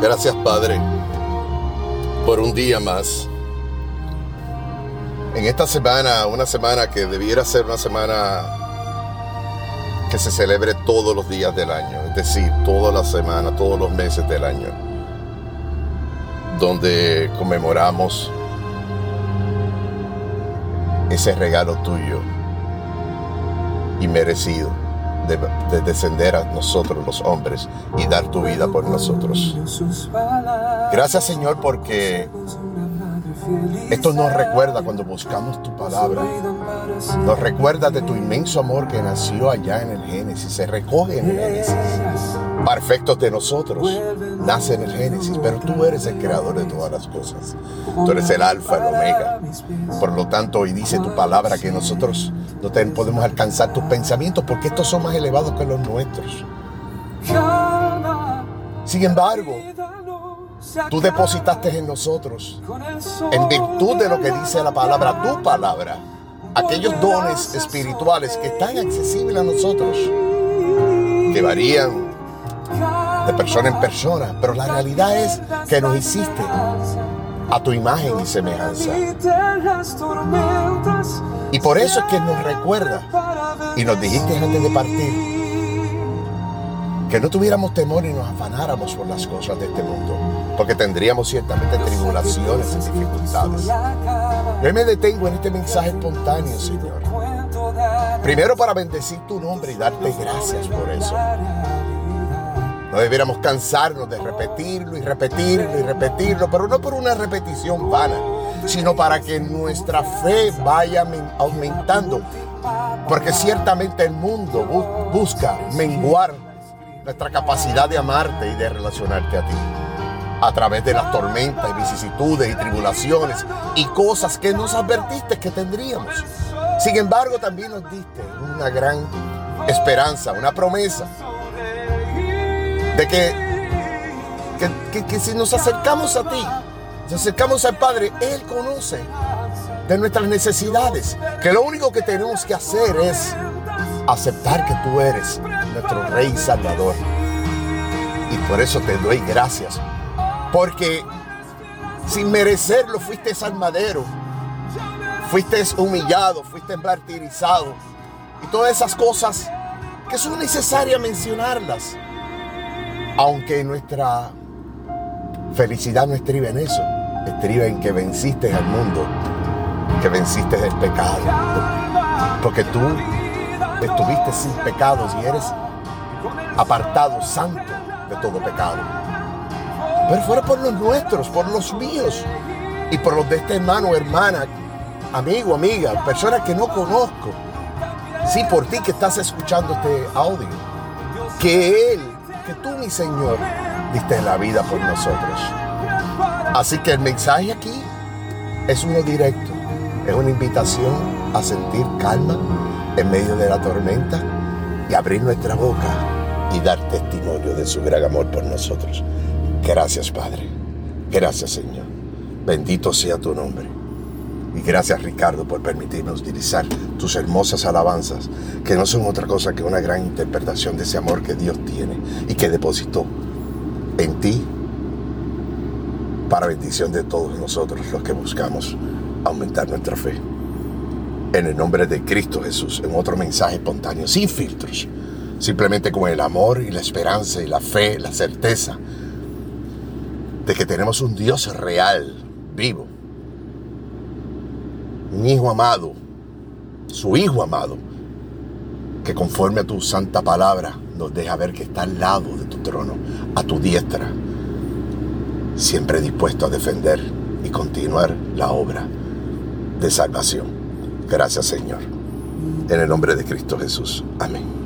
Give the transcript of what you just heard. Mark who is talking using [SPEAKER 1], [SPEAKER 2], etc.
[SPEAKER 1] Gracias Padre por un día más. En esta semana, una semana que debiera ser una semana que se celebre todos los días del año, es decir, toda la semana, todos los meses del año, donde conmemoramos ese regalo tuyo y merecido de, descender a nosotros los hombres y dar tu vida por nosotros. Gracias Señor porque esto nos recuerda cuando buscamos tu palabra. Nos recuerda de tu inmenso amor que nació allá en el Génesis, se recoge en el Génesis. Perfectos de nosotros, nace en el Génesis, pero tú eres el creador de todas las cosas. Tú eres el alfa, el omega. Por lo tanto, hoy dice tu palabra que nosotros no podemos alcanzar tus pensamientos porque estos son más elevados que los nuestros. Sin embargo, tú depositaste en nosotros, en virtud de lo que dice la palabra, tu palabra, aquellos dones espirituales que están accesibles a nosotros, que varían de persona en persona, pero la realidad es que nos hiciste a tu imagen y semejanza. Y por eso es que nos recuerda y nos dijiste antes de partir que no tuviéramos temor y nos afanáramos por las cosas de este mundo, porque tendríamos ciertamente tribulaciones y dificultades. Yo me detengo en este mensaje espontáneo, Señor. Primero para bendecir tu nombre y darte gracias por eso. No debiéramos cansarnos de repetirlo y repetirlo y repetirlo, pero no por una repetición vana, sino para que nuestra fe vaya aumentando. Porque ciertamente el mundo busca menguar nuestra capacidad de amarte y de relacionarte a ti. A través de las tormentas y vicisitudes y tribulaciones y cosas que nos advertiste que tendríamos. Sin embargo, también nos diste una gran esperanza, una promesa de que, que, si nos acercamos a ti, nos acercamos al Padre, Él conoce de nuestras necesidades, que lo único que tenemos que hacer es aceptar que tú eres nuestro Rey Salvador. Y por eso te doy gracias, porque sin merecerlo fuiste al madero, fuiste humillado, fuiste martirizado, y todas esas cosas que son necesarias mencionarlas aunque nuestra felicidad no estriba en eso, estriba en que venciste al mundo, que venciste el pecado. Porque tú estuviste sin pecados y eres apartado, santo de todo pecado. Pero fuera por los nuestros, por los míos y por los de este hermano, hermana, amigo, amiga, persona que no conozco. Sí, por ti que estás escuchando este audio. Que Él que tú, mi Señor, diste la vida por nosotros. Así que el mensaje aquí es uno directo, es una invitación a sentir calma en medio de la tormenta y abrir nuestra boca y dar testimonio de su gran amor por nosotros. Gracias, Padre. Gracias, Señor. Bendito sea tu nombre. Y gracias Ricardo por permitirnos utilizar tus hermosas alabanzas, que no son otra cosa que una gran interpretación de ese amor que Dios tiene y que depositó en ti para bendición de todos nosotros los que buscamos aumentar nuestra fe. En el nombre de Cristo Jesús, en otro mensaje espontáneo, sin filtros, simplemente con el amor y la esperanza y la fe, la certeza de que tenemos un Dios real, vivo, un hijo amado, su hijo amado, que conforme a tu santa palabra nos deja ver que está al lado de tu trono, a tu diestra, siempre dispuesto a defender y continuar la obra de salvación. Gracias Señor. En el nombre de Cristo Jesús. Amén.